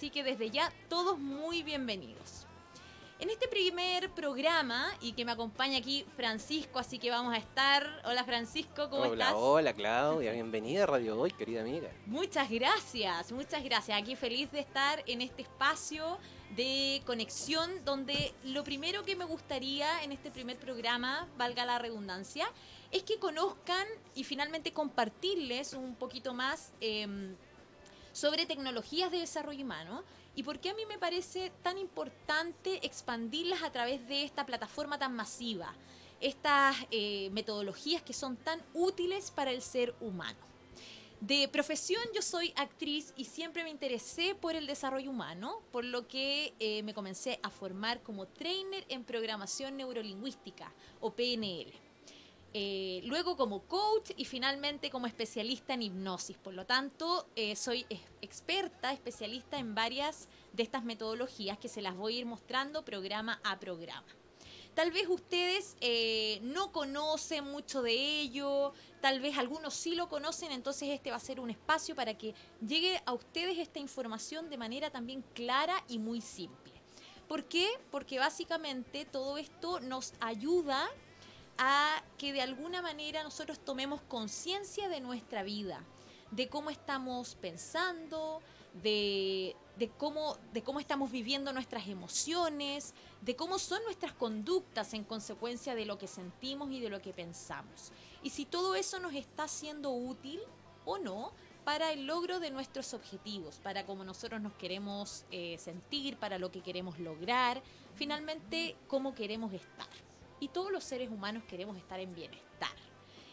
Así que desde ya, todos muy bienvenidos. En este primer programa, y que me acompaña aquí Francisco, así que vamos a estar. Hola Francisco, ¿cómo hola, estás? Hola Claudia, bienvenida a Radio Hoy, querida amiga. Muchas gracias, muchas gracias. Aquí feliz de estar en este espacio de conexión donde lo primero que me gustaría en este primer programa, valga la redundancia, es que conozcan y finalmente compartirles un poquito más eh, sobre tecnologías de desarrollo humano y por qué a mí me parece tan importante expandirlas a través de esta plataforma tan masiva, estas eh, metodologías que son tan útiles para el ser humano. De profesión yo soy actriz y siempre me interesé por el desarrollo humano, por lo que eh, me comencé a formar como trainer en programación neurolingüística o PNL. Eh, luego como coach y finalmente como especialista en hipnosis. Por lo tanto, eh, soy experta, especialista en varias de estas metodologías que se las voy a ir mostrando programa a programa. Tal vez ustedes eh, no conocen mucho de ello, tal vez algunos sí lo conocen, entonces este va a ser un espacio para que llegue a ustedes esta información de manera también clara y muy simple. ¿Por qué? Porque básicamente todo esto nos ayuda que de alguna manera nosotros tomemos conciencia de nuestra vida, de cómo estamos pensando, de, de, cómo, de cómo estamos viviendo nuestras emociones, de cómo son nuestras conductas en consecuencia de lo que sentimos y de lo que pensamos. Y si todo eso nos está siendo útil o no para el logro de nuestros objetivos, para cómo nosotros nos queremos eh, sentir, para lo que queremos lograr, finalmente cómo queremos estar y todos los seres humanos queremos estar en bienestar.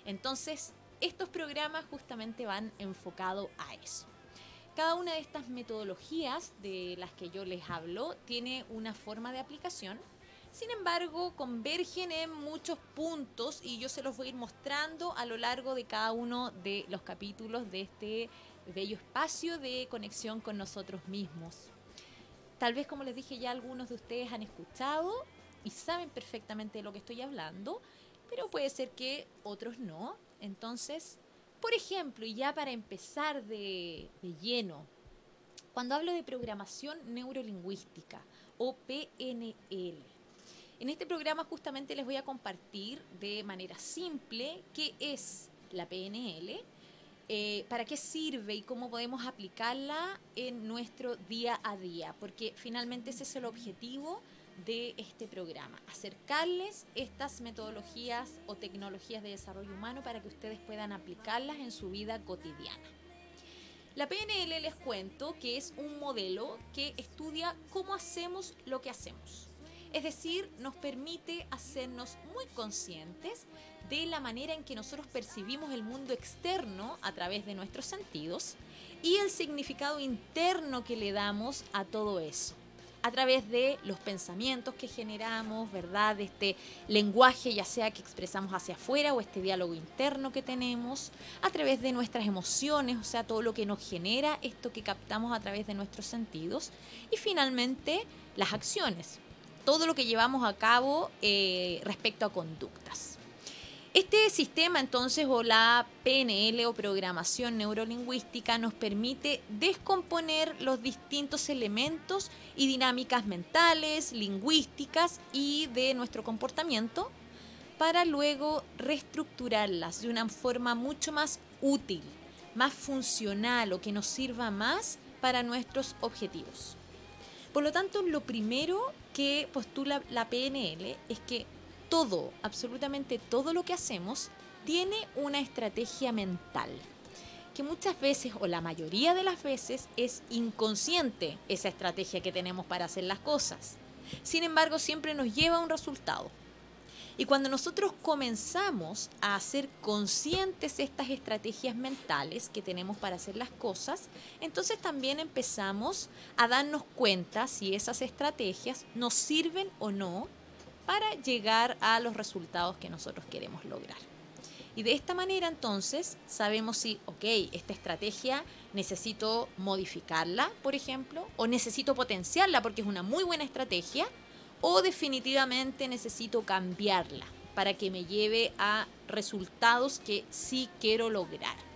Entonces, estos programas justamente van enfocados a eso. Cada una de estas metodologías de las que yo les hablo tiene una forma de aplicación. Sin embargo, convergen en muchos puntos y yo se los voy a ir mostrando a lo largo de cada uno de los capítulos de este bello espacio de conexión con nosotros mismos. Tal vez, como les dije ya, algunos de ustedes han escuchado y saben perfectamente de lo que estoy hablando, pero puede ser que otros no. Entonces, por ejemplo, y ya para empezar de, lleno, cuando hablo de programación neurolingüística o PNL, en este programa justamente les voy a compartir de manera simple qué es la PNL, eh, para qué sirve y cómo podemos aplicarla en nuestro día a día, porque finalmente ese es el objetivo de este programa, acercarles estas metodologías o tecnologías de desarrollo humano para que ustedes puedan aplicarlas en su vida cotidiana. La PNL les cuento que es un modelo que estudia cómo hacemos lo que hacemos. Es decir, nos permite hacernos muy conscientes de la manera en que nosotros percibimos el mundo externo a través de nuestros sentidos y el significado interno que le damos a todo eso a través de los pensamientos que generamos, ¿verdad? De este lenguaje, ya sea que expresamos hacia afuera o este diálogo interno que tenemos, a través de nuestras emociones, o sea, todo lo que nos genera esto que captamos a través de nuestros sentidos, y finalmente las acciones, todo lo que llevamos a cabo eh, respecto a conductas. Este sistema entonces o la PNL o programación neurolingüística nos permite descomponer los distintos elementos y dinámicas mentales, lingüísticas y de nuestro comportamiento para luego reestructurarlas de una forma mucho más útil, más funcional o que nos sirva más para nuestros objetivos. Por lo tanto, lo primero que postula la PNL es que todo, absolutamente todo lo que hacemos tiene una estrategia mental, que muchas veces o la mayoría de las veces es inconsciente esa estrategia que tenemos para hacer las cosas. Sin embargo, siempre nos lleva a un resultado. Y cuando nosotros comenzamos a hacer conscientes estas estrategias mentales que tenemos para hacer las cosas, entonces también empezamos a darnos cuenta si esas estrategias nos sirven o no para llegar a los resultados que nosotros queremos lograr. Y de esta manera entonces sabemos si, ok, esta estrategia necesito modificarla, por ejemplo, o necesito potenciarla porque es una muy buena estrategia, o definitivamente necesito cambiarla para que me lleve a resultados que sí quiero lograr.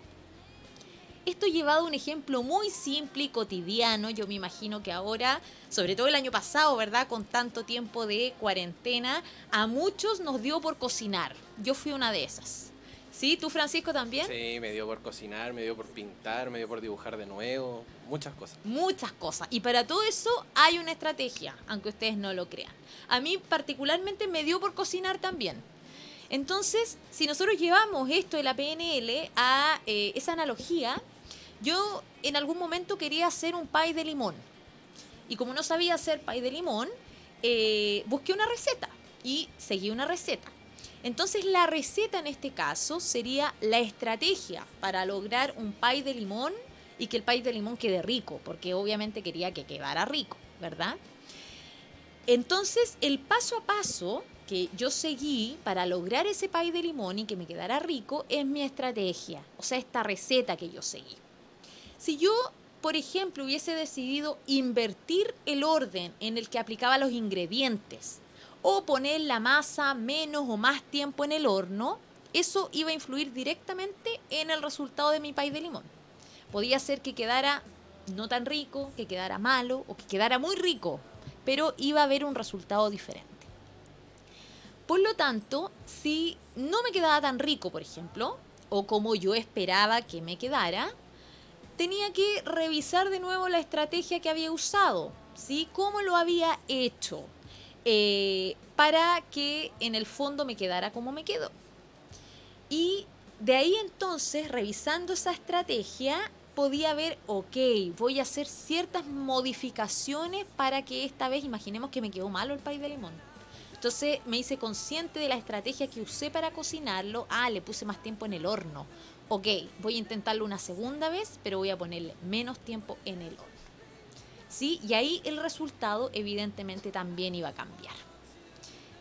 Esto llevado a un ejemplo muy simple y cotidiano, yo me imagino que ahora, sobre todo el año pasado, ¿verdad? Con tanto tiempo de cuarentena, a muchos nos dio por cocinar. Yo fui una de esas. ¿Sí? ¿Tú, Francisco, también? Sí, me dio por cocinar, me dio por pintar, me dio por dibujar de nuevo, muchas cosas. Muchas cosas. Y para todo eso hay una estrategia, aunque ustedes no lo crean. A mí particularmente me dio por cocinar también. Entonces, si nosotros llevamos esto de la PNL a eh, esa analogía, yo en algún momento quería hacer un pie de limón. Y como no sabía hacer pie de limón, eh, busqué una receta y seguí una receta. Entonces la receta en este caso sería la estrategia para lograr un pie de limón y que el pie de limón quede rico, porque obviamente quería que quedara rico, ¿verdad? Entonces el paso a paso que yo seguí para lograr ese pay de limón y que me quedara rico es mi estrategia, o sea, esta receta que yo seguí. Si yo, por ejemplo, hubiese decidido invertir el orden en el que aplicaba los ingredientes o poner la masa menos o más tiempo en el horno, eso iba a influir directamente en el resultado de mi pay de limón. Podía ser que quedara no tan rico, que quedara malo o que quedara muy rico, pero iba a haber un resultado diferente. Por lo tanto, si no me quedaba tan rico, por ejemplo, o como yo esperaba que me quedara, tenía que revisar de nuevo la estrategia que había usado, ¿sí? ¿Cómo lo había hecho? Eh, para que en el fondo me quedara como me quedó. Y de ahí entonces, revisando esa estrategia, podía ver, ok, voy a hacer ciertas modificaciones para que esta vez, imaginemos que me quedó malo el país de limón entonces me hice consciente de la estrategia que usé para cocinarlo. Ah, le puse más tiempo en el horno. Ok, voy a intentarlo una segunda vez, pero voy a ponerle menos tiempo en el horno. ¿Sí? Y ahí el resultado evidentemente también iba a cambiar.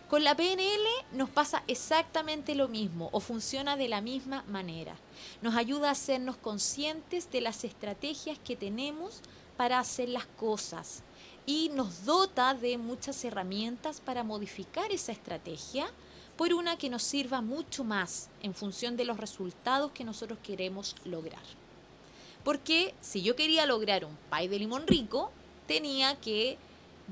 Con la PNL nos pasa exactamente lo mismo o funciona de la misma manera. Nos ayuda a hacernos conscientes de las estrategias que tenemos para hacer las cosas, y nos dota de muchas herramientas para modificar esa estrategia por una que nos sirva mucho más en función de los resultados que nosotros queremos lograr. Porque si yo quería lograr un pie de limón rico, tenía que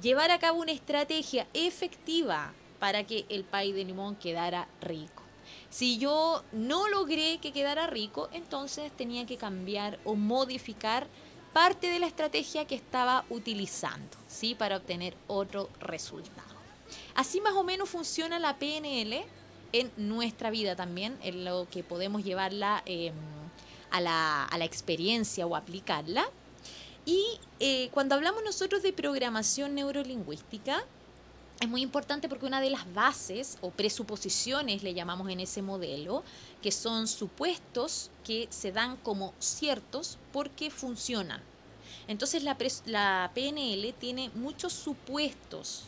llevar a cabo una estrategia efectiva para que el pie de limón quedara rico. Si yo no logré que quedara rico, entonces tenía que cambiar o modificar parte de la estrategia que estaba utilizando, ¿sí? Para obtener otro resultado. Así más o menos funciona la PNL en nuestra vida también, en lo que podemos llevarla em, a, la, experiencia o aplicarla. Y eh, cuando hablamos nosotros de programación neurolingüística, es muy importante porque una de las bases o presuposiciones, le llamamos en ese modelo, que son supuestos que se dan como ciertos porque funcionan. Entonces la, la PNL tiene muchos supuestos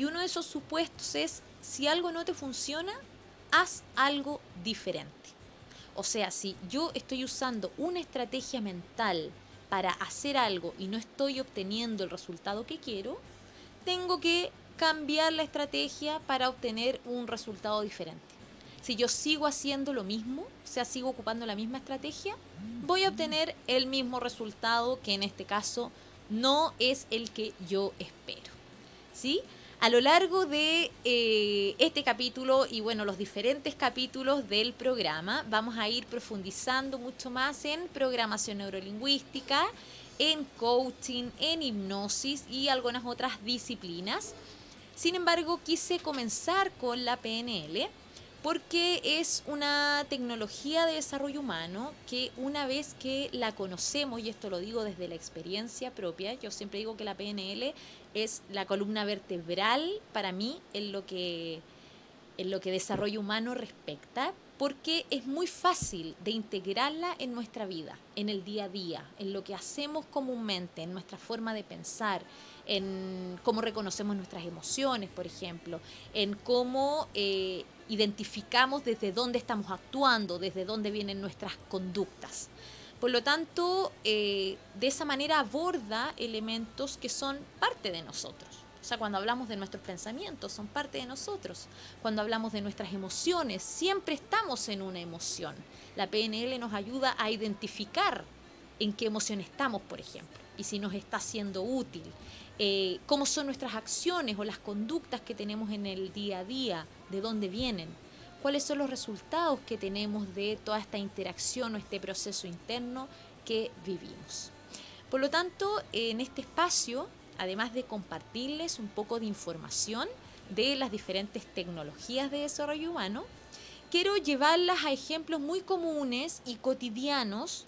y uno de esos supuestos es si algo no te funciona, haz algo diferente. O sea, si yo estoy usando una estrategia mental para hacer algo y no estoy obteniendo el resultado que quiero, tengo que cambiar la estrategia para obtener un resultado diferente. Si yo sigo haciendo lo mismo, o sea, sigo ocupando la misma estrategia, voy a obtener el mismo resultado que en este caso no es el que yo espero. ¿Sí? A lo largo de eh, este capítulo y bueno, los diferentes capítulos del programa, vamos a ir profundizando mucho más en programación neurolingüística, en coaching, en hipnosis y algunas otras disciplinas. Sin embargo, quise comenzar con la PNL porque es una tecnología de desarrollo humano que una vez que la conocemos, y esto lo digo desde la experiencia propia, yo siempre digo que la PNL es la columna vertebral para mí en lo que, en lo que desarrollo humano respecta, porque es muy fácil de integrarla en nuestra vida, en el día a día, en lo que hacemos comúnmente, en nuestra forma de pensar, en cómo reconocemos nuestras emociones, por ejemplo, en cómo eh, identificamos desde dónde estamos actuando, desde dónde vienen nuestras conductas. Por lo tanto, eh, de esa manera aborda elementos que son parte de nosotros. O sea, cuando hablamos de nuestros pensamientos, son parte de nosotros. Cuando hablamos de nuestras emociones, siempre estamos en una emoción. La PNL nos ayuda a identificar en qué emoción estamos, por ejemplo, y si nos está siendo útil, eh, cómo son nuestras acciones o las conductas que tenemos en el día a día, de dónde vienen, cuáles son los resultados que tenemos de toda esta interacción o este proceso interno que vivimos. Por lo tanto, en este espacio, además de compartirles un poco de información de las diferentes tecnologías de desarrollo humano, quiero llevarlas a ejemplos muy comunes y cotidianos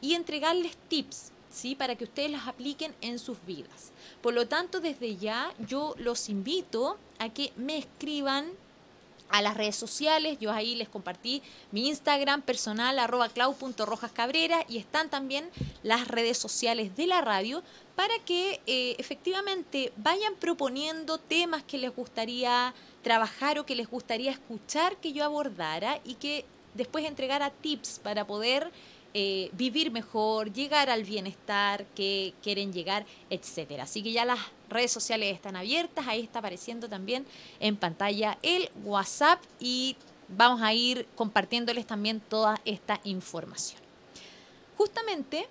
y entregarles tips, ¿sí? Para que ustedes las apliquen en sus vidas. Por lo tanto, desde ya yo los invito a que me escriban a las redes sociales. Yo ahí les compartí mi Instagram personal, arroba clau.rojascabrera, y están también las redes sociales de la radio para que eh, efectivamente vayan proponiendo temas que les gustaría trabajar o que les gustaría escuchar que yo abordara y que después entregara tips para poder eh, vivir mejor, llegar al bienestar que quieren llegar, etcétera. Así que ya las redes sociales están abiertas, ahí está apareciendo también en pantalla el WhatsApp y vamos a ir compartiéndoles también toda esta información. Justamente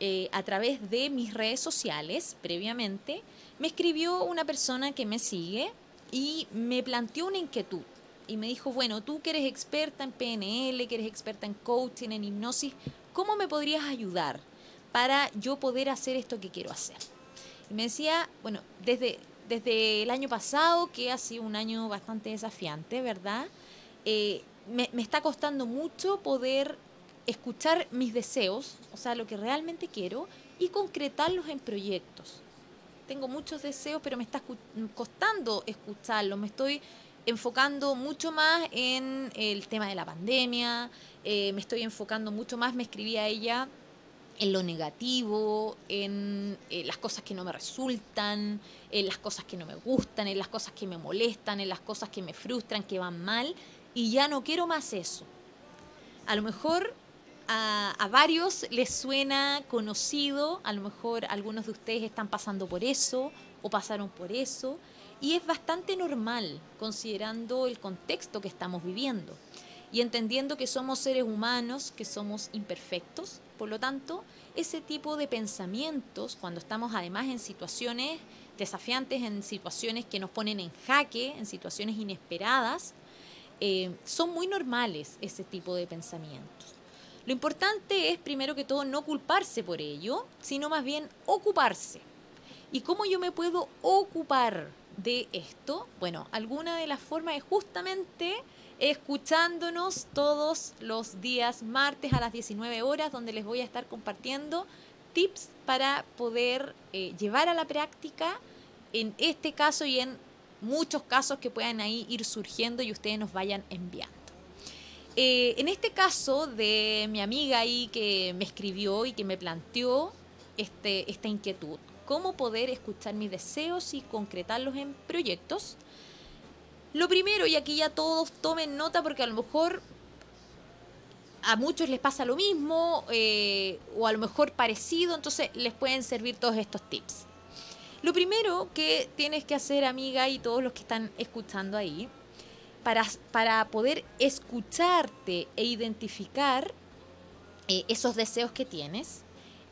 eh, a través de mis redes sociales, previamente, me escribió una persona que me sigue y me planteó una inquietud y me dijo, bueno, tú que eres experta en PNL, que eres experta en coaching, en hipnosis, ¿cómo me podrías ayudar para yo poder hacer esto que quiero hacer? Me decía, bueno, desde, desde el año pasado, que ha sido un año bastante desafiante, ¿verdad? Eh, me, me está costando mucho poder escuchar mis deseos, o sea, lo que realmente quiero, y concretarlos en proyectos. Tengo muchos deseos, pero me está costando escucharlos, me estoy enfocando mucho más en el tema de la pandemia, eh, me estoy enfocando mucho más, me escribía ella, en lo negativo, en eh, las cosas que no me resultan, en las cosas que no me gustan, en las cosas que me molestan, en las cosas que me frustran, que van mal, y ya no quiero más eso. A lo mejor a, a, varios les suena conocido, a lo mejor algunos de ustedes están pasando por eso o pasaron por eso, y es bastante normal considerando el contexto que estamos viviendo y entendiendo que somos seres humanos, que somos imperfectos. Por lo tanto, ese tipo de pensamientos, cuando estamos además en situaciones desafiantes, en situaciones que nos ponen en jaque, en situaciones inesperadas, eh, son muy normales ese tipo de pensamientos. Lo importante es, primero que todo, no culparse por ello, sino más bien ocuparse. ¿Y cómo yo me puedo ocupar de esto? Bueno, alguna de las formas es justamente escuchándonos todos los días martes a las 19 horas, donde les voy a estar compartiendo tips para poder eh, llevar a la práctica en este caso y en muchos casos que puedan ahí ir surgiendo y ustedes nos vayan enviando. Eh, en este caso de mi amiga ahí que me escribió y que me planteó este, esta inquietud, cómo poder escuchar mis deseos y concretarlos en proyectos. Lo primero, y aquí ya todos tomen nota porque a lo mejor a muchos les pasa lo mismo eh, o a lo mejor parecido, entonces les pueden servir todos estos tips. Lo primero que tienes que hacer, amiga, y todos los que están escuchando ahí, para, para poder escucharte e identificar eh, esos deseos que tienes,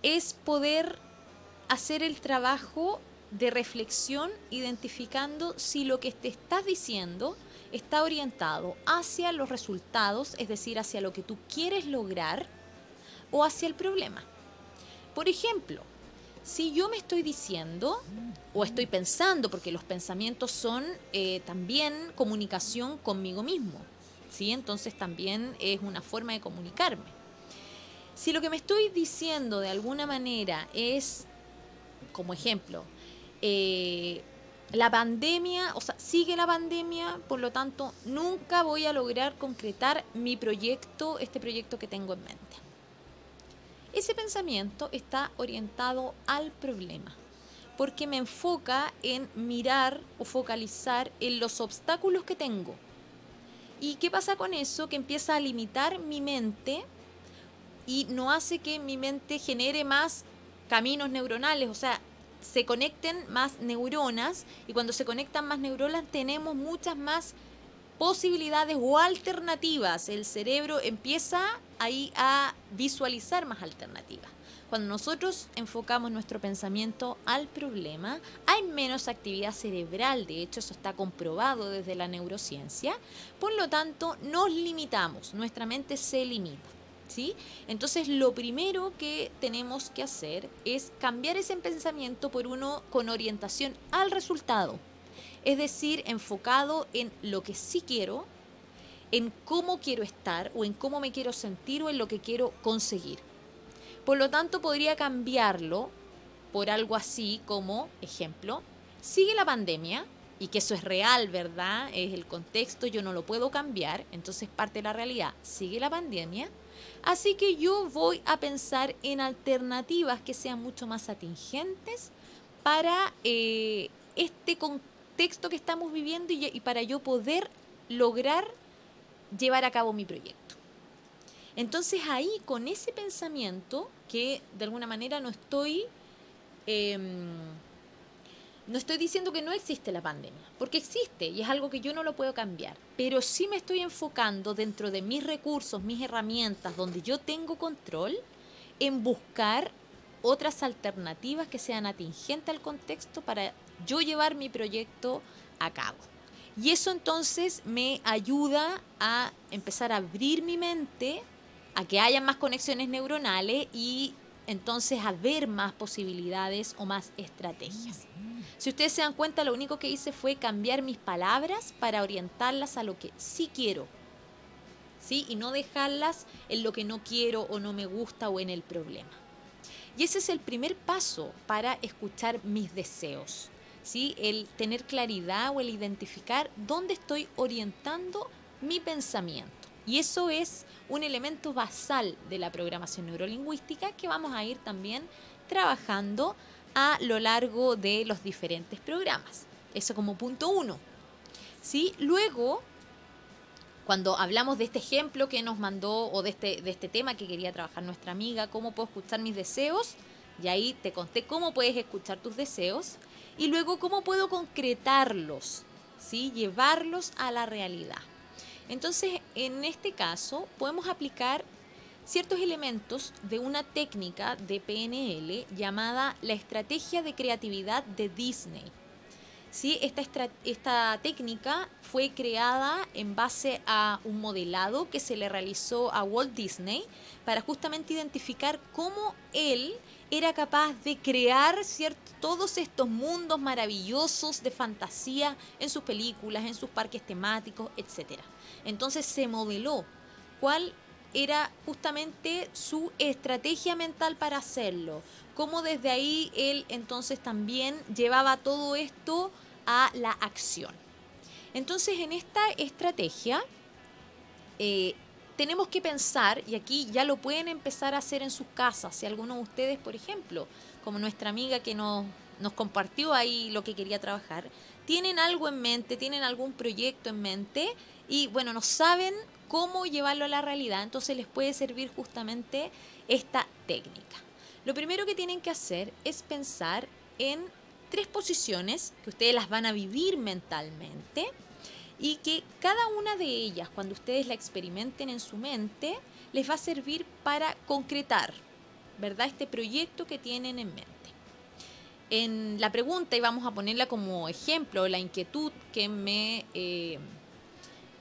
es poder hacer el trabajo de reflexión identificando si lo que te estás diciendo está orientado hacia los resultados, es decir, hacia lo que tú quieres lograr o hacia el problema. Por ejemplo, si yo me estoy diciendo o estoy pensando, porque los pensamientos son eh, también comunicación conmigo mismo, ¿sí? entonces también es una forma de comunicarme. Si lo que me estoy diciendo de alguna manera es como ejemplo, eh, la pandemia, o sea, sigue la pandemia, por lo tanto, nunca voy a lograr concretar mi proyecto, este proyecto que tengo en mente. Ese pensamiento está orientado al problema, porque me enfoca en mirar o focalizar en los obstáculos que tengo. ¿Y qué pasa con eso? Que empieza a limitar mi mente y no hace que mi mente genere más caminos neuronales, o sea, se conecten más neuronas y cuando se conectan más neuronas tenemos muchas más posibilidades o alternativas. El cerebro empieza ahí a visualizar más alternativas. Cuando nosotros enfocamos nuestro pensamiento al problema, hay menos actividad cerebral, de hecho eso está comprobado desde la neurociencia, por lo tanto nos limitamos, nuestra mente se limita. ¿Sí? Entonces lo primero que tenemos que hacer es cambiar ese pensamiento por uno con orientación al resultado, es decir, enfocado en lo que sí quiero, en cómo quiero estar o en cómo me quiero sentir o en lo que quiero conseguir. Por lo tanto, podría cambiarlo por algo así como, ejemplo, sigue la pandemia, y que eso es real, ¿verdad? Es el contexto, yo no lo puedo cambiar, entonces parte de la realidad, sigue la pandemia, así que yo voy a pensar en alternativas que sean mucho más atingentes para eh, este contexto que estamos viviendo y para yo poder lograr llevar a cabo mi proyecto. Entonces ahí con ese pensamiento, que de alguna manera no estoy, em, no estoy diciendo que no existe la pandemia, porque existe y es algo que yo no lo puedo cambiar, pero sí me estoy enfocando dentro de mis recursos, mis herramientas, donde yo tengo control, en buscar otras alternativas que sean atingentes al contexto para yo llevar mi proyecto a cabo. Y eso entonces me ayuda a empezar a abrir mi mente a que haya más conexiones neuronales y entonces a ver más posibilidades o más estrategias. Si ustedes se dan cuenta, lo único que hice fue cambiar mis palabras para orientarlas a lo que sí quiero. ¿Sí? Y no dejarlas en lo que no quiero o no me gusta o en el problema. Y ese es el primer paso para escuchar mis deseos. ¿Sí? El tener claridad o el identificar dónde estoy orientando mi pensamiento. Y eso es un elemento basal de la programación neurolingüística que vamos a ir también trabajando a lo largo de los diferentes programas. Eso como punto uno. ¿Sí? Luego, cuando hablamos de este ejemplo que nos mandó o de este, de este tema que quería trabajar nuestra amiga, cómo puedo escuchar mis deseos, y ahí te conté cómo puedes escuchar tus deseos, y luego cómo puedo concretarlos, ¿sí? llevarlos a la realidad. Entonces, en este caso, podemos aplicar ciertos elementos de una técnica de PNL llamada la estrategia de creatividad de Disney. ¿Sí? Esta, esta técnica fue creada en base a un modelado que se le realizó a Walt Disney para justamente identificar cómo él era capaz de crear todos estos mundos maravillosos de fantasía en sus películas, en sus parques temáticos, etc. Entonces se modeló cuál era justamente su estrategia mental para hacerlo, cómo desde ahí él entonces también llevaba todo esto a la acción. Entonces en esta estrategia eh, tenemos que pensar, y aquí ya lo pueden empezar a hacer en sus casas, si alguno de ustedes, por ejemplo, como nuestra amiga que nos, nos compartió ahí lo que quería trabajar, tienen algo en mente, tienen algún proyecto en mente y bueno, no saben cómo llevarlo a la realidad, entonces les puede servir justamente esta técnica. Lo primero que tienen que hacer es pensar en tres posiciones que ustedes las van a vivir mentalmente y que cada una de ellas, cuando ustedes la experimenten en su mente, les va a servir para concretar, ¿verdad? Este proyecto que tienen en mente. En la pregunta, y vamos a ponerla como ejemplo, la inquietud que me, eh,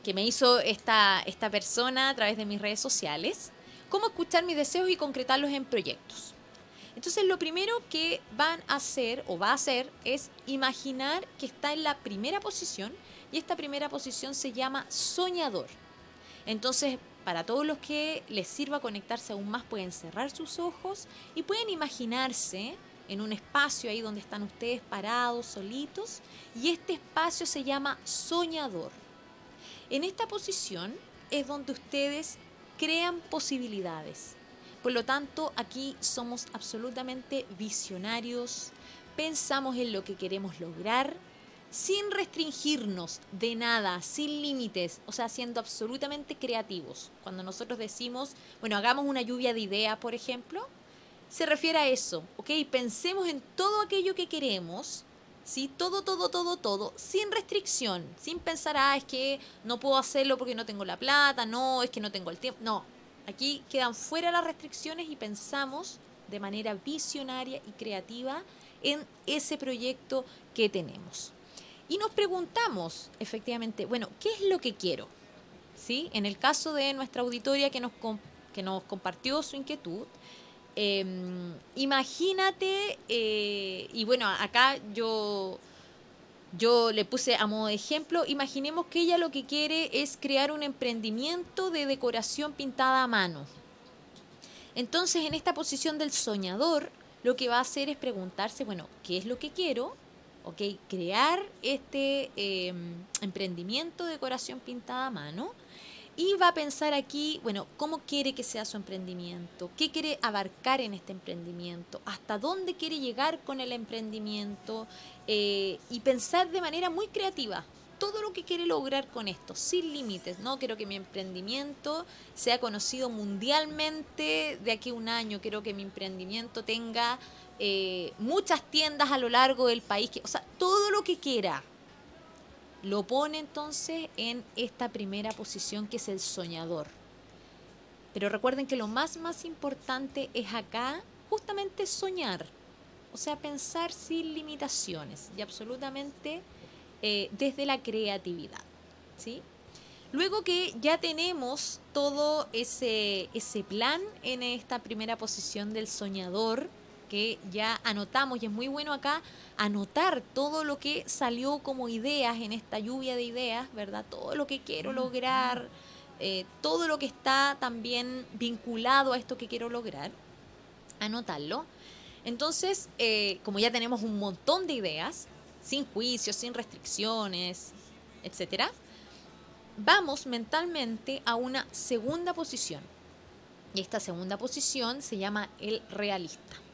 que me hizo esta, esta persona a través de mis redes sociales, cómo escuchar mis deseos y concretarlos en proyectos. Entonces lo primero que van a hacer o va a hacer es imaginar que está en la primera posición y esta primera posición se llama soñador. Entonces, para todos los que les sirva conectarse aún más, pueden cerrar sus ojos y pueden imaginarse en un espacio ahí donde están ustedes parados, solitos, y este espacio se llama soñador. En esta posición es donde ustedes crean posibilidades. Por lo tanto, aquí somos absolutamente visionarios, pensamos en lo que queremos lograr, sin restringirnos de nada, sin límites, o sea, siendo absolutamente creativos. Cuando nosotros decimos, bueno, hagamos una lluvia de ideas, por ejemplo, se refiere a eso, ¿ok? Pensemos en todo aquello que queremos, ¿sí? Todo, todo, todo, todo, sin restricción, sin pensar, ah, es que no puedo hacerlo porque no tengo la plata, no, es que no tengo el tiempo, no. Aquí quedan fuera las restricciones y pensamos de manera visionaria y creativa en ese proyecto que tenemos. Y nos preguntamos, efectivamente, bueno, ¿qué es lo que quiero? ¿Sí? En el caso de nuestra auditoria que nos, que nos compartió su inquietud, em, imagínate, eh, y bueno, acá yo, yo le puse a modo de ejemplo, imaginemos que ella lo que quiere es crear un emprendimiento de decoración pintada a mano. Entonces, en esta posición del soñador, lo que va a hacer es preguntarse, bueno, ¿qué es lo que quiero? ¿Ok? Crear este em, emprendimiento de decoración pintada a mano. Y va a pensar aquí, bueno, ¿cómo quiere que sea su emprendimiento? ¿Qué quiere abarcar en este emprendimiento? ¿Hasta dónde quiere llegar con el emprendimiento? Eh, y pensar de manera muy creativa, todo lo que quiere lograr con esto, sin límites, ¿no? Quiero que mi emprendimiento sea conocido mundialmente de aquí a un año, quiero que mi emprendimiento tenga eh, muchas tiendas a lo largo del país, o sea, todo lo que quiera. Lo pone entonces en esta primera posición que es el soñador. Pero recuerden que lo más, más importante es acá justamente soñar, o sea, pensar sin limitaciones y absolutamente eh, desde la creatividad. ¿sí? Luego que ya tenemos todo ese, ese plan en esta primera posición del soñador, que ya anotamos, y es muy bueno acá anotar todo lo que salió como ideas en esta lluvia de ideas, ¿verdad? Todo lo que quiero lograr, eh, todo lo que está también vinculado a esto que quiero lograr, anotarlo. Entonces, eh, como ya tenemos un montón de ideas, sin juicios, sin restricciones, etc., vamos mentalmente a una segunda posición. Y esta segunda posición se llama el realista.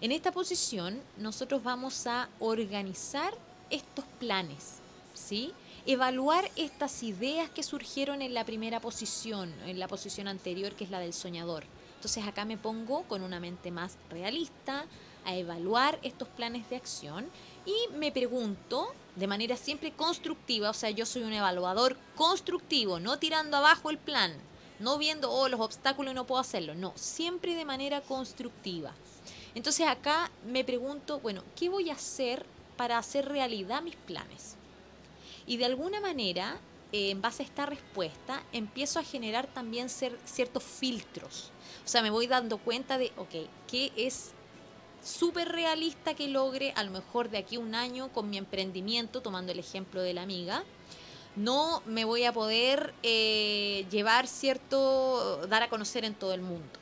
En esta posición nosotros vamos a organizar estos planes, ¿sí? Evaluar estas ideas que surgieron en la primera posición, en la posición anterior que es la del soñador. Entonces acá me pongo con una mente más realista a evaluar estos planes de acción y me pregunto de manera siempre constructiva, o sea, yo soy un evaluador constructivo, no tirando abajo el plan, no viendo, oh, los obstáculos y no puedo hacerlo, no, siempre de manera constructiva. Entonces acá me pregunto, bueno, ¿qué voy a hacer para hacer realidad mis planes? Y de alguna manera, eh, en base a esta respuesta, empiezo a generar también ciertos filtros. O sea, me voy dando cuenta de, ok, ¿qué es súper realista que logre a lo mejor de aquí a un año con mi emprendimiento, tomando el ejemplo de la amiga, no me voy a poder eh, llevar cierto, dar a conocer en todo el mundo.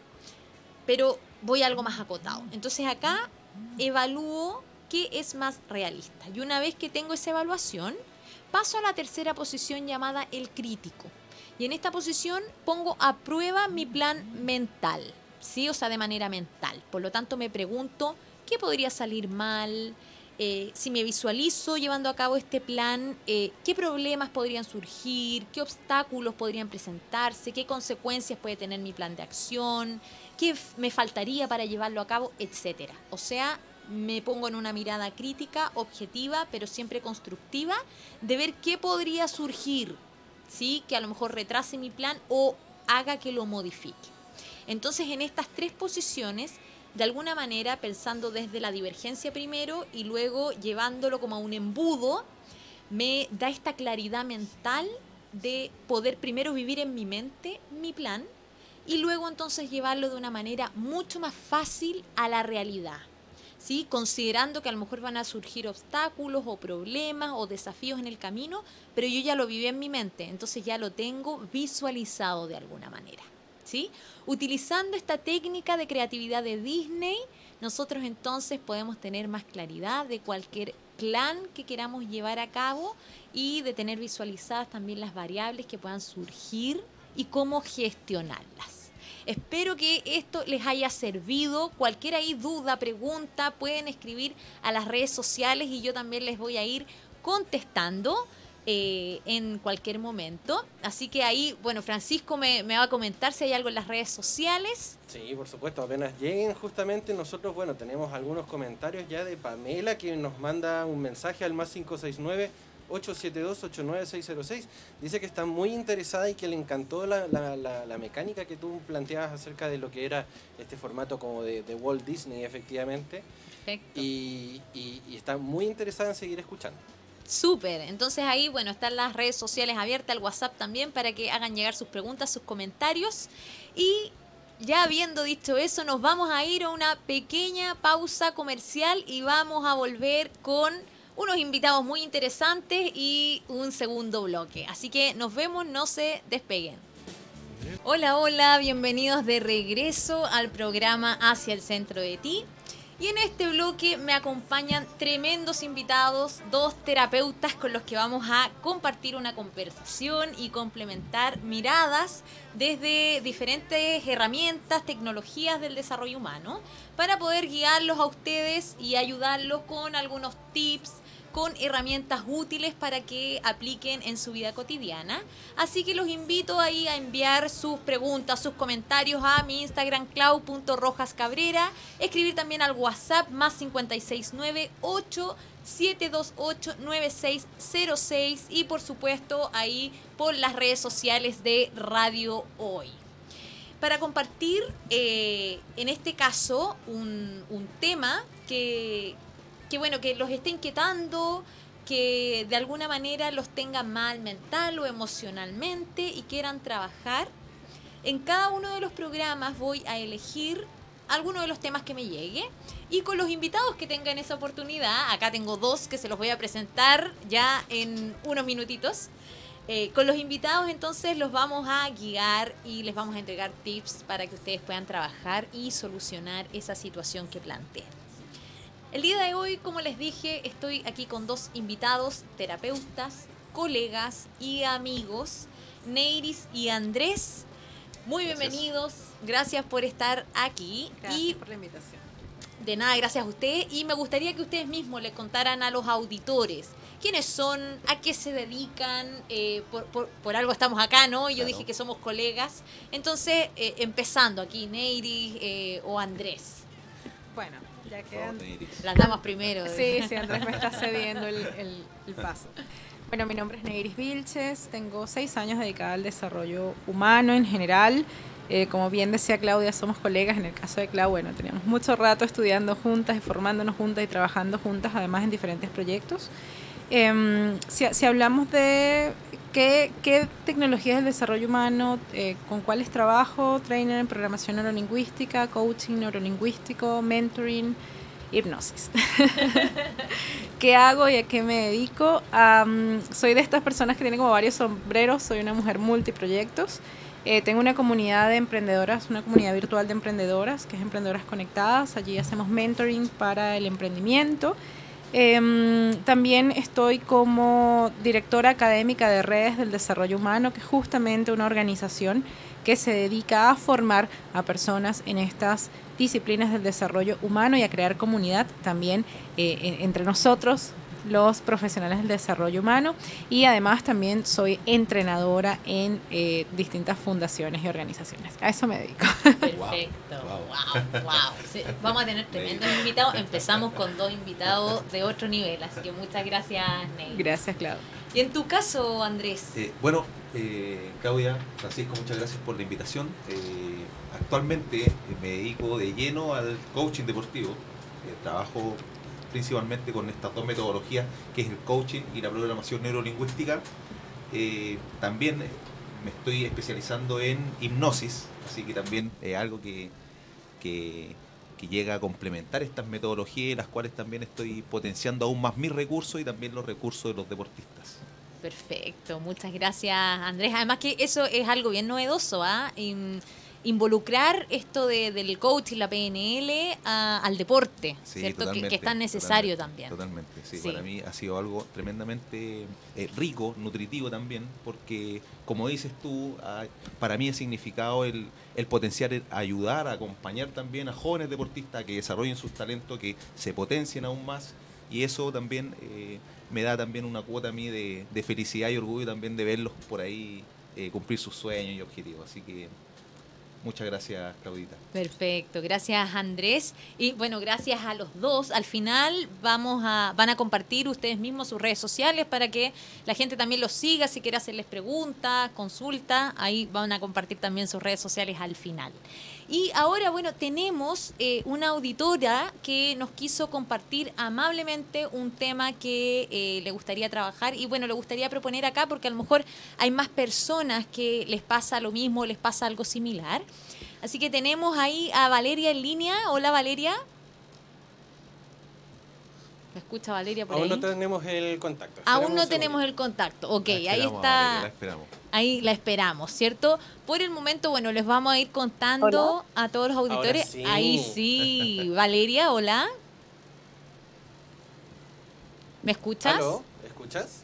Pero voy a algo más acotado. Entonces acá evalúo qué es más realista. Y una vez que tengo esa evaluación, paso a la tercera posición llamada el crítico. Y en esta posición pongo a prueba mi plan mental. ¿sí? O sea, de manera mental. Por lo tanto, me pregunto, ¿qué podría salir mal? Eh, si me visualizo llevando a cabo este plan, eh, ¿qué problemas podrían surgir? ¿Qué obstáculos podrían presentarse? ¿Qué consecuencias puede tener mi plan de acción? ¿Qué me faltaría para llevarlo a cabo? Etcétera. O sea, me pongo en una mirada crítica, objetiva, pero siempre constructiva, de ver qué podría surgir, ¿sí? Que a lo mejor retrase mi plan o haga que lo modifique. Entonces, en estas tres posiciones, de alguna manera, pensando desde la divergencia primero y luego llevándolo como a un embudo, me da esta claridad mental de poder primero vivir en mi mente mi plan y luego entonces llevarlo de una manera mucho más fácil a la realidad. ¿Sí? considerando que a lo mejor van a surgir obstáculos o problemas o desafíos en el camino, pero yo ya lo viví en mi mente, entonces ya lo tengo visualizado de alguna manera. ¿sí? Utilizando esta técnica de creatividad de Disney, nosotros entonces podemos tener más claridad de cualquier plan que queramos llevar a cabo y de tener visualizadas también las variables que puedan surgir y cómo gestionarlas. Espero que esto les haya servido. Cualquier ahí duda, pregunta, pueden escribir a las redes sociales y yo también les voy a ir contestando. Eh, en cualquier momento. Así que ahí, bueno, Francisco me, va a comentar si hay algo en las redes sociales. Sí, por supuesto, apenas lleguen justamente nosotros, bueno, tenemos algunos comentarios ya de Pamela que nos manda un mensaje al más 569 872-89606. Dice que está muy interesada y que le encantó la, la- la- la mecánica que tú planteabas acerca de lo que era este formato como de, de Walt Disney, efectivamente. Perfecto. Y, y- y está muy interesada en seguir escuchando. Súper. Entonces ahí, bueno, están las redes sociales abiertas, el WhatsApp también, para que hagan llegar sus preguntas, sus comentarios. Y ya habiendo dicho eso, nos vamos a ir a una pequeña pausa comercial y vamos a volver con unos invitados muy interesantes y un segundo bloque. Así que nos vemos, no se despeguen. Hola, hola, bienvenidos de regreso al programa Hacia el Centro de Ti. Y en este bloque me acompañan tremendos invitados, dos terapeutas con los que vamos a compartir una conversación y complementar miradas desde diferentes herramientas, tecnologías del desarrollo humano, para poder guiarlos a ustedes y ayudarlos con algunos tips, con herramientas útiles para que apliquen en su vida cotidiana. Así que los invito ahí a enviar sus preguntas, sus comentarios a mi Instagram clau.rojascabrera, escribir también al WhatsApp más 569 9606 y por supuesto ahí por las redes sociales de Radio Hoy. Para compartir eh, en este caso un tema que, que, bueno que los esté inquietando que de alguna manera los tenga mal mental o emocionalmente y quieran trabajar en cada uno de los programas voy a elegir alguno de los temas que me llegue y con los invitados que tengan esa oportunidad acá tengo dos que se los voy a presentar ya en unos minutitos eh, con los invitados entonces los vamos a guiar y les vamos a entregar tips para que ustedes puedan trabajar y solucionar esa situación que plantean. El día de hoy, como les dije, estoy aquí con dos invitados, terapeutas, colegas y amigos, Neiris y Andrés. Muy Gracias. bienvenidos, gracias por estar aquí Gracias y por la invitación. de nada, gracias a ustedes. Y me gustaría que ustedes mismos le contaran a los auditores quiénes son, a qué se dedican. eh, por, por- por algo estamos acá, ¿no? Y Yo Claro. dije que somos colegas. Entonces, eh, empezando aquí, Neiris eh, o Andrés. Bueno, ya que Las damas primero. Sí, sí, Andrés me está cediendo el, el- el paso. Bueno, mi nombre es Negris Vilches, tengo seis años dedicada al desarrollo humano en general. Eh, como bien decía Claudia, somos colegas. En el caso de Clau, bueno, teníamos mucho rato estudiando juntas y formándonos juntas y trabajando juntas, además en diferentes proyectos. Em, si, si hablamos de qué, qué tecnologías del desarrollo humano, eh, con cuáles trabajo, trainer en programación neurolingüística, coaching neurolingüístico, mentoring, hipnosis. ¿Qué hago y a qué me dedico? Am, soy de estas personas que tienen como varios sombreros, soy una mujer multiproyectos. Eh, tengo una comunidad de emprendedoras, una comunidad virtual de emprendedoras, que es Emprendedoras Conectadas. Allí hacemos mentoring para el emprendimiento. Em, también estoy como directora académica de redes del desarrollo humano, que es justamente una organización que se dedica a formar a personas en estas disciplinas del desarrollo humano y a crear comunidad también eh, en- entre nosotros, los profesionales del desarrollo humano. Y además también soy entrenadora en eh, distintas fundaciones y organizaciones. A eso me dedico. Perfecto. Wow. Wow, wow. Sí, vamos a tener tremendos invitados. Empezamos con dos invitados de otro nivel, así que muchas gracias, Ney. Gracias, Claudia. Y en tu caso, Andrés. Eh, bueno, eh, Claudia, Francisco, muchas gracias por la invitación. Eh, actualmente me dedico de lleno al coaching deportivo. Eh, trabajo principalmente con estas dos metodologías, que es el coaching y la programación neurolingüística. Eh, también me estoy especializando en hipnosis, así que también es algo que, que, que llega a complementar estas metodologías, las cuales también estoy potenciando aún más mis recursos y también los recursos de los deportistas. Perfecto, muchas gracias, Andrés. Además que eso es algo bien novedoso, ¿ah? Involucrar esto de, del coach y la PNL a- al deporte, Sí, ¿cierto? Que- es tan necesario totalmente, también. Totalmente, sí, Sí. Para mí ha sido algo tremendamente eh, rico, nutritivo también, porque como dices tú, ah, para mí ha significado el, el potenciar, el ayudar, a acompañar también a jóvenes deportistas que desarrollen sus talentos, que se potencien aún más. Y eso también eh, me da también una cuota a mí de, de felicidad y orgullo también de verlos por ahí eh, cumplir sus sueños y objetivos. Así que Muchas gracias, Claudita. Perfecto, gracias Andrés. Y bueno, gracias a los dos. Al final vamos a, van a compartir ustedes mismos sus redes sociales para que la gente también los siga, si quiere hacerles preguntas, consultas, ahí van a compartir también sus redes sociales al final. Y ahora, bueno, tenemos eh, una auditora que nos quiso compartir amablemente un tema que eh, le gustaría trabajar y bueno, le gustaría proponer acá porque a lo mejor hay más personas que les pasa lo mismo, les pasa algo similar. Así que tenemos ahí a Valeria en línea. Hola Valeria. ¿Me escucha Valeria por Aún ahí? no tenemos el contacto. Aún no tenemos el contacto. Ok, La ahí está. Valeria, la esperamos. Ahí la esperamos, ¿cierto? Por el momento, bueno, les vamos a ir contando a todos los auditores. sí. Ahí sí. Valeria, hola. ¿Me escuchas? ¿Aló? ¿Escuchas?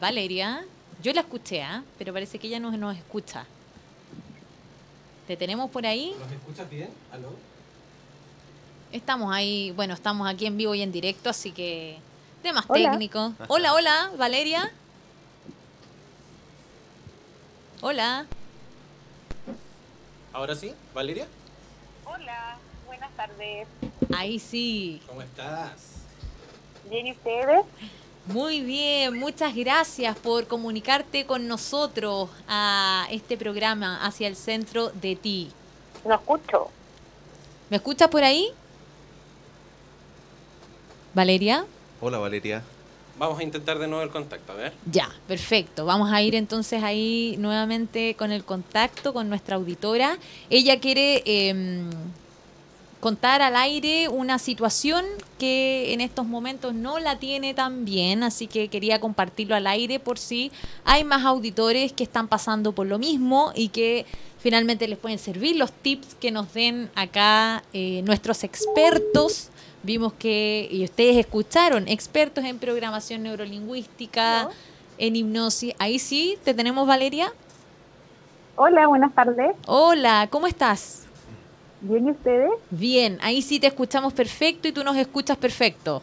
Valeria, yo la escuché, ¿ah? pero parece que ella no nos escucha. ¿Te tenemos por ahí? ¿Nos escuchas bien? ¿Aló? Estamos ahí, bueno, estamos aquí en vivo y en directo, así que temas Hola. técnicos. Hola, hola, Valeria. Hola. ¿Ahora sí? ¿Valeria? Hola, buenas tardes. Ahí sí. ¿Cómo estás? ¿Bien y ustedes? Muy bien, muchas gracias por comunicarte con nosotros a este programa hacia el centro de ti. No escucho. ¿Me escuchas por ahí? Valeria. Hola, Valeria. Vamos a intentar de nuevo el contacto, a ver. Ya, perfecto. Vamos a ir entonces ahí nuevamente con el contacto con nuestra auditora. Ella quiere em, contar al aire una situación que en estos momentos no la tiene tan bien, así que quería compartirlo al aire por si hay más auditores que están pasando por lo mismo y que finalmente les pueden servir los tips que nos den acá eh, nuestros expertos. Vimos que, y ustedes escucharon, expertos en programación neurolingüística, ¿No? en hipnosis. Ahí sí, te tenemos Valeria. Hola, buenas tardes. Hola, ¿cómo estás? ¿Bien y ustedes? Bien, ahí sí te escuchamos perfecto y tú nos escuchas perfecto.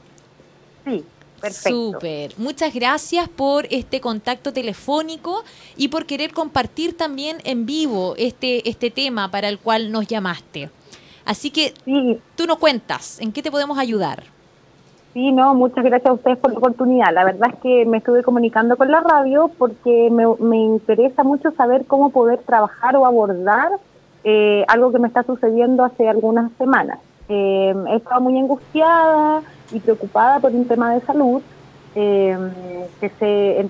Sí, perfecto. Súper. Muchas gracias por este contacto telefónico y por querer compartir también en vivo este, este tema para el cual nos llamaste. Así que Sí, tú nos cuentas, ¿en qué te podemos ayudar? sí, no, muchas gracias a ustedes por la oportunidad. La verdad es que me estuve comunicando con la radio porque me, me interesa mucho saber cómo poder trabajar o abordar eh, algo que me está sucediendo hace algunas semanas. Eh, he estado muy angustiada y preocupada por un tema de salud eh, que se,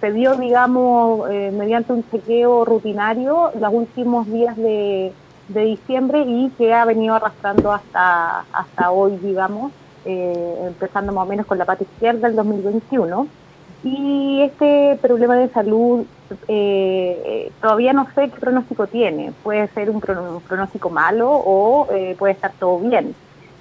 se dio, digamos, eh, mediante un chequeo rutinario los últimos días de, de diciembre y que ha venido arrastrando hasta, hasta hoy, digamos, eh, empezando más o menos con la pata izquierda del 2021. Y este problema de salud eh, todavía no sé qué pronóstico tiene. Puede ser un, pronóstico malo o eh, puede estar todo bien.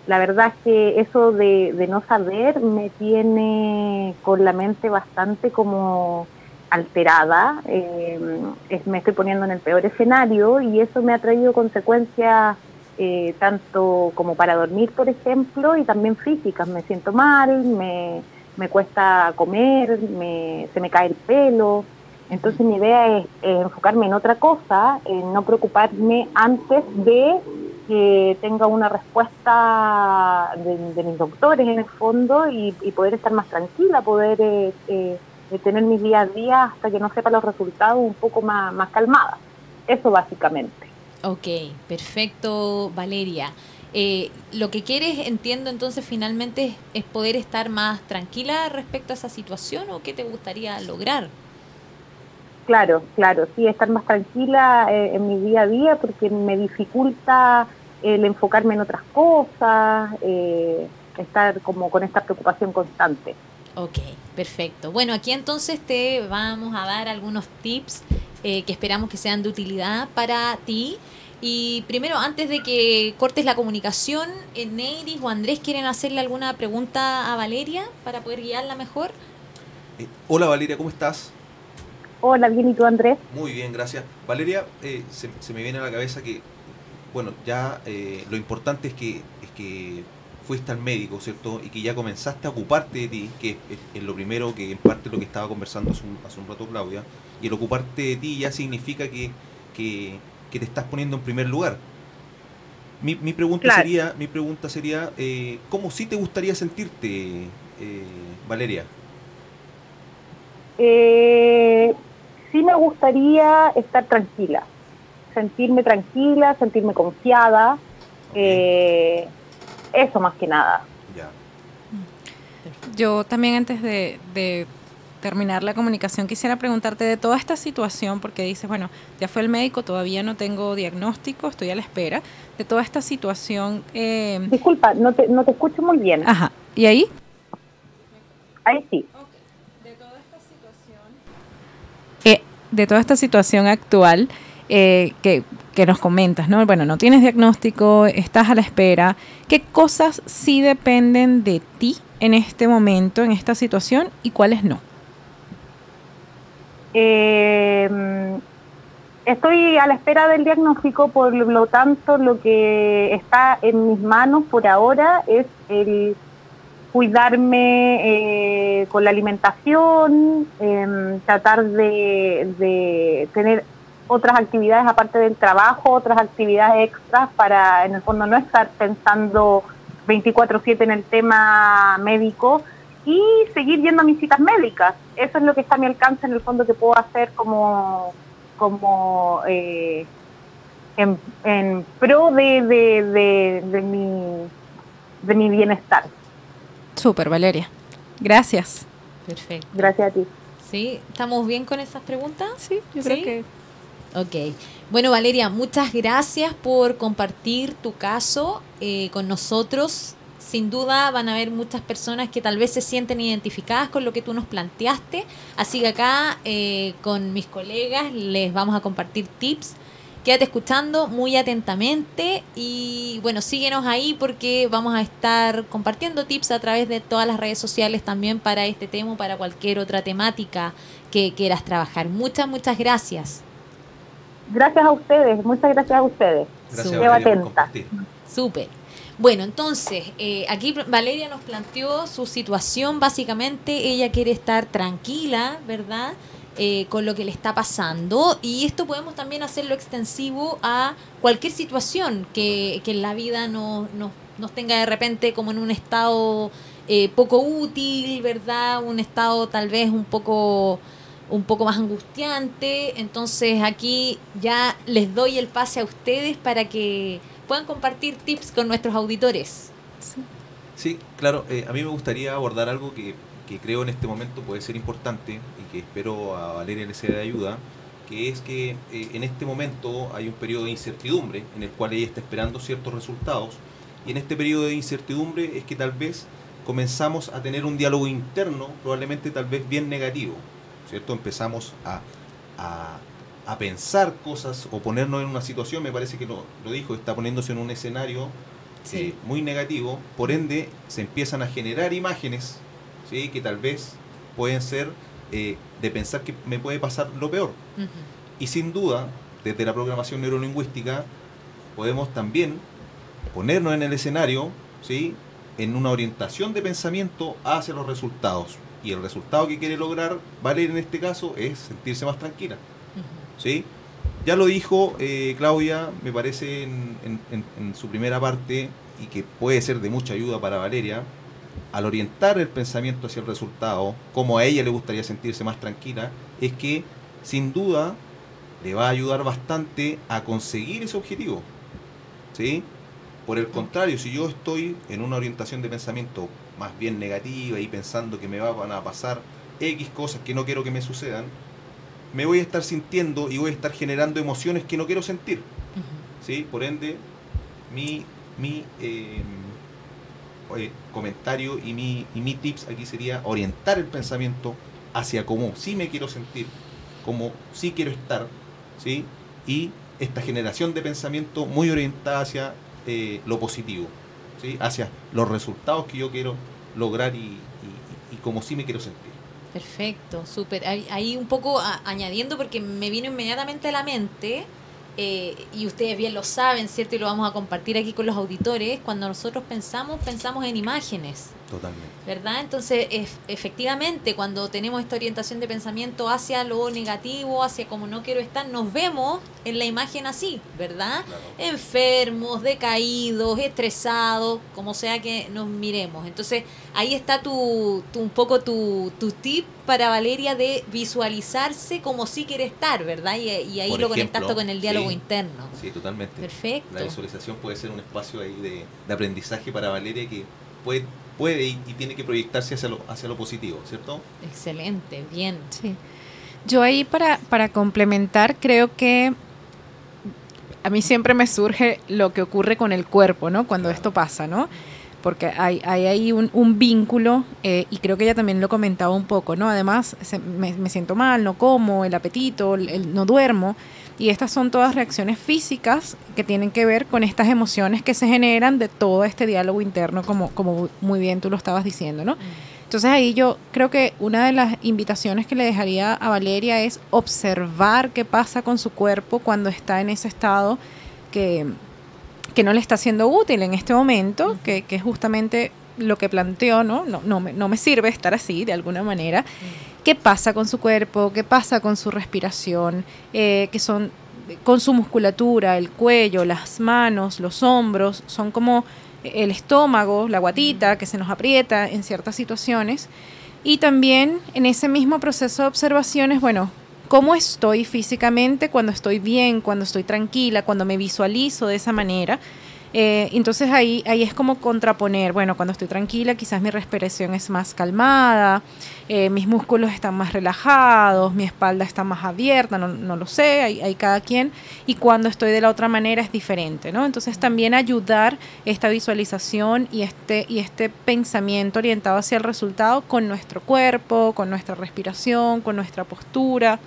La verdad es que eso de no saber me tiene con la mente bastante como alterada. eh, me estoy poniendo en el peor escenario y eso me ha traído consecuencias eh, tanto como para dormir, por ejemplo, y también físicas. Me siento mal, me, me cuesta comer, me, se me cae el pelo. Entonces mi idea es, eh, enfocarme en otra cosa, en no preocuparme antes de que tenga una respuesta de, de mis doctores en el fondo y, poder estar más tranquila, poder eh, eh, tener mis días a día hasta que no sepa los resultados un poco más, más calmada. Eso básicamente. Ok, perfecto, Valeria. Eh, lo que quieres, entiendo entonces finalmente, es, es poder estar más tranquila respecto a esa situación o qué te gustaría lograr. Claro, claro, sí, estar más tranquila eh, en mi día a día porque me dificulta el enfocarme en otras cosas, eh, estar como con esta preocupación constante. Ok, perfecto. Bueno, aquí entonces te vamos a dar algunos tips eh, que esperamos que sean de utilidad para ti. Y primero, antes de que cortes la comunicación, eh, Neiris o Andrés quieren hacerle alguna pregunta a Valeria para poder guiarla mejor. Eh, hola, Valeria, ¿cómo estás? Hola, bien, ¿y tú Andrés? Muy bien, gracias. Valeria, eh, se, se me viene a la cabeza que, bueno, ya eh, lo importante es que, es que fuiste al médico, ¿cierto? Y que ya comenzaste a ocuparte de ti, que es, es lo primero que en parte lo que estaba conversando hace un, hace un rato Claudia, y el ocuparte de ti ya significa que que, que te estás poniendo en primer lugar. Mi, mi pregunta Claro. sería, mi pregunta sería, eh, ¿cómo sí te gustaría sentirte, eh, Valeria? Eh, sí me gustaría estar tranquila, sentirme tranquila, sentirme confiada, eh, eso más que nada. Ya. Yo también antes de, de terminar la comunicación quisiera preguntarte de toda esta situación, porque dices, bueno, ya fue el médico, todavía no tengo diagnóstico, estoy a la espera, de toda esta situación. eh, Disculpa, no te, no te escucho muy bien. ajá, ¿y ahí? Ahí sí. Eh, de toda esta situación actual eh, que, que nos comentas, ¿no? Bueno, no tienes diagnóstico, estás a la espera. ¿Qué cosas sí dependen de ti en este momento, en esta situación, y cuáles no? Eh, estoy a la espera del diagnóstico, por lo tanto, lo que está en mis manos por ahora es el cuidarme eh, con la alimentación, em, tratar de, de tener otras actividades aparte del trabajo, otras actividades extras para, en el fondo, no estar pensando 24/7 en el tema médico y seguir yendo a mis citas médicas. Eso es lo que está a mi alcance, en el fondo, que puedo hacer como, como eh, en, en pro de, de, de, de mi, de mi bienestar. Súper, Valeria. Gracias. Perfecto. Gracias a ti. ¿Sí? ¿Estamos bien con esas preguntas? Sí, yo ¿Sí? creo que Ok. Bueno, Valeria, muchas gracias por compartir tu caso eh, con nosotros. Sin duda van a haber muchas personas que tal vez se sienten identificadas con lo que tú nos planteaste. Así que acá eh, con mis colegas les vamos a compartir tips. Quédate escuchando muy atentamente y bueno, síguenos ahí porque vamos a estar compartiendo tips a través de todas las redes sociales también para este tema o para cualquier otra temática que quieras trabajar. Muchas, muchas gracias. Gracias a ustedes, muchas gracias a ustedes. Gracias, atenta. Súper. Bueno, entonces, eh, aquí Valeria nos planteó su situación. Básicamente, ella quiere estar tranquila, ¿verdad? Eh, con lo que le está pasando. Y esto podemos también hacerlo extensivo a cualquier situación que, que en la vida no- no- nos tenga de repente como en un estado eh, poco útil, ¿verdad? Un estado tal vez un poco un poco más angustiante. Entonces aquí ya les doy el pase a ustedes para que puedan compartir tips con nuestros auditores. Sí, claro, eh, a mí me gustaría abordar algo que, que creo en este momento puede ser importante y que espero a Valeria le sea de ayuda, que es que eh, en este momento hay un periodo de incertidumbre en el cual ella está esperando ciertos resultados y en este periodo de incertidumbre es que tal vez comenzamos a tener un diálogo interno, probablemente tal vez bien negativo, ¿cierto? Empezamos a, a, a pensar cosas o ponernos en una situación, me parece que lo, lo dijo, está poniéndose en un escenario eh, muy negativo, por ende se empiezan a generar imágenes ¿sí? que tal vez pueden ser eh, de pensar que me puede pasar lo peor. Y sin duda, desde la programación neurolingüística, podemos también ponernos en el escenario, ¿sí? en una orientación de pensamiento hacia los resultados. Y el resultado que quiere lograr Valeria en este caso es sentirse más tranquila. ¿sí? Ya lo dijo eh, Claudia, me parece en, en- en- en su primera parte, y que puede ser de mucha ayuda para Valeria, al orientar el pensamiento hacia el resultado, como a ella le gustaría sentirse más tranquila, es que sin duda le va a ayudar bastante a conseguir ese objetivo. ¿sí? Por el contrario, si yo estoy en una orientación de pensamiento más bien negativa y pensando que me van a pasar X cosas que no quiero que me sucedan, me voy a estar sintiendo y voy a estar generando emociones que no quiero sentir. ¿sí? Por ende, mi, mi eh, eh, comentario y mi, y mi tips aquí sería orientar el pensamiento hacia cómo sí me quiero sentir, cómo sí quiero estar, ¿sí? y esta generación de pensamiento muy orientada hacia eh, lo positivo, hacia los resultados que yo quiero lograr y, cómo sí me quiero sentir. Perfecto, súper. Ahí, un poco añadiendo porque me vino inmediatamente a la mente, eh, y ustedes bien lo saben, ¿cierto? Y lo vamos a compartir aquí con los auditores, cuando nosotros pensamos, pensamos en imágenes. Totalmente. ¿verdad? Entonces, ef- efectivamente, cuando tenemos esta orientación de pensamiento hacia lo negativo, hacia como no quiero estar, nos vemos en la imagen así, ¿verdad? Claro. Enfermos, decaídos, estresados, como sea que nos miremos. Entonces, ahí está tu, tu- un poco tu, tu tip para Valeria de visualizarse como sí quiere estar, ¿verdad? Y, y ahí Por lo conectaste con el diálogo sí. interno. Sí, totalmente. Perfecto. La visualización puede ser un espacio ahí de, de aprendizaje para Valeria que puede, puede y, y tiene que proyectarse hacia lo, hacia lo positivo, ¿cierto? Excelente, bien. Sí. Yo ahí para, para complementar creo que a mí siempre me surge lo que ocurre con el cuerpo, ¿no? Cuando Claro. esto pasa, ¿no? Porque hay, hay ahí un, un vínculo eh, y creo que ella también lo comentaba un poco, ¿no? Además, se- me, me siento mal, no como, el apetito, el- el- no duermo. Y estas son todas reacciones físicas que tienen que ver con estas emociones que se generan de todo este diálogo interno, como, como muy bien tú lo estabas diciendo, ¿no? Entonces ahí yo creo que una de las invitaciones que le dejaría a Valeria es observar qué pasa con su cuerpo cuando está en ese estado que, que no le está siendo útil en este momento, que, que es justamente lo que planteó, ¿no? No, no, me, no me sirve estar así de alguna manera. ¿Qué pasa con su cuerpo? ¿Qué pasa con su respiración? Eh, que son con su musculatura, el cuello, las manos, los hombros, son como el estómago, la guatita que se nos aprieta en ciertas situaciones. Y también en ese mismo proceso de observaciones, bueno, cómo estoy físicamente cuando estoy bien, cuando estoy tranquila, cuando me visualizo de esa manera. Eh, entonces ahí, ahí es como contraponer, bueno, cuando estoy tranquila quizás mi respiración es más calmada, eh, mis músculos están más relajados, mi espalda está más abierta, no, no lo sé, hay, hay cada quien, y cuando estoy de la otra manera es diferente, ¿no? Entonces también ayudar esta visualización y este, y este pensamiento orientado hacia el resultado con nuestro cuerpo, con nuestra respiración, con nuestra postura.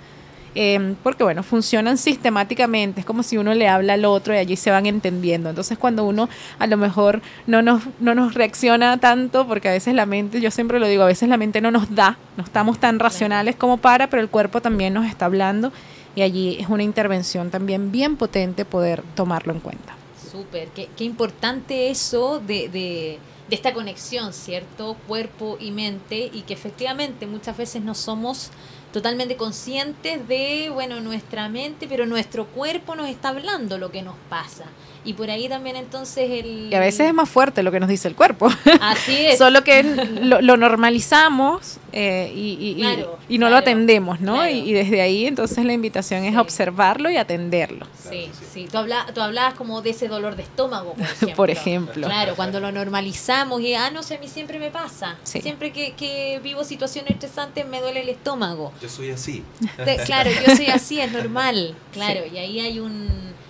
Eh, porque bueno, funcionan sistemáticamente, es como si uno le habla al otro y allí se van entendiendo. Entonces cuando uno a lo mejor no nos, no nos reacciona tanto, porque a veces la mente, yo siempre lo digo, a veces la mente no nos da, no estamos tan racionales como para, pero el cuerpo también nos está hablando y allí es una intervención también bien potente poder tomarlo en cuenta. Súper, qué, qué importante eso de, de, de esta conexión, ¿cierto? Cuerpo y mente, y que efectivamente muchas veces no somos totalmente conscientes de, bueno, nuestra mente, pero nuestro cuerpo nos está hablando lo que nos pasa. Y por ahí también entonces el... Y a veces es más fuerte lo que nos dice el cuerpo. Así es. Solo que lo, lo normalizamos eh, y, y- y- Claro, y no lo claro, atendemos, ¿no? claro. Y, y desde ahí entonces la invitación es Sí. observarlo y atenderlo. Sí, sí. sí. Tú, habla- tú hablabas como de ese dolor de estómago, por ejemplo. Por ejemplo. Claro, cuando lo normalizamos y, ah, no sé, a mí siempre me pasa. Sí. Siempre que, que vivo situaciones estresantes me duele el estómago. Yo soy así. Te- claro, yo soy así, es normal. Claro, y ahí hay un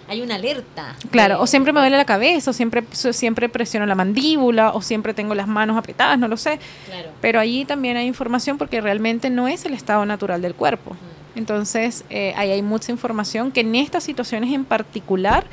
hay una alerta. Claro, o siempre me duele la cabeza, o siempre, siempre presiono la mandíbula, o siempre tengo las manos apretadas, no lo sé. Claro. Pero allí también hay información porque realmente no es el estado natural del cuerpo. Mm. Entonces, eh, ahí hay mucha información que en estas situaciones en particular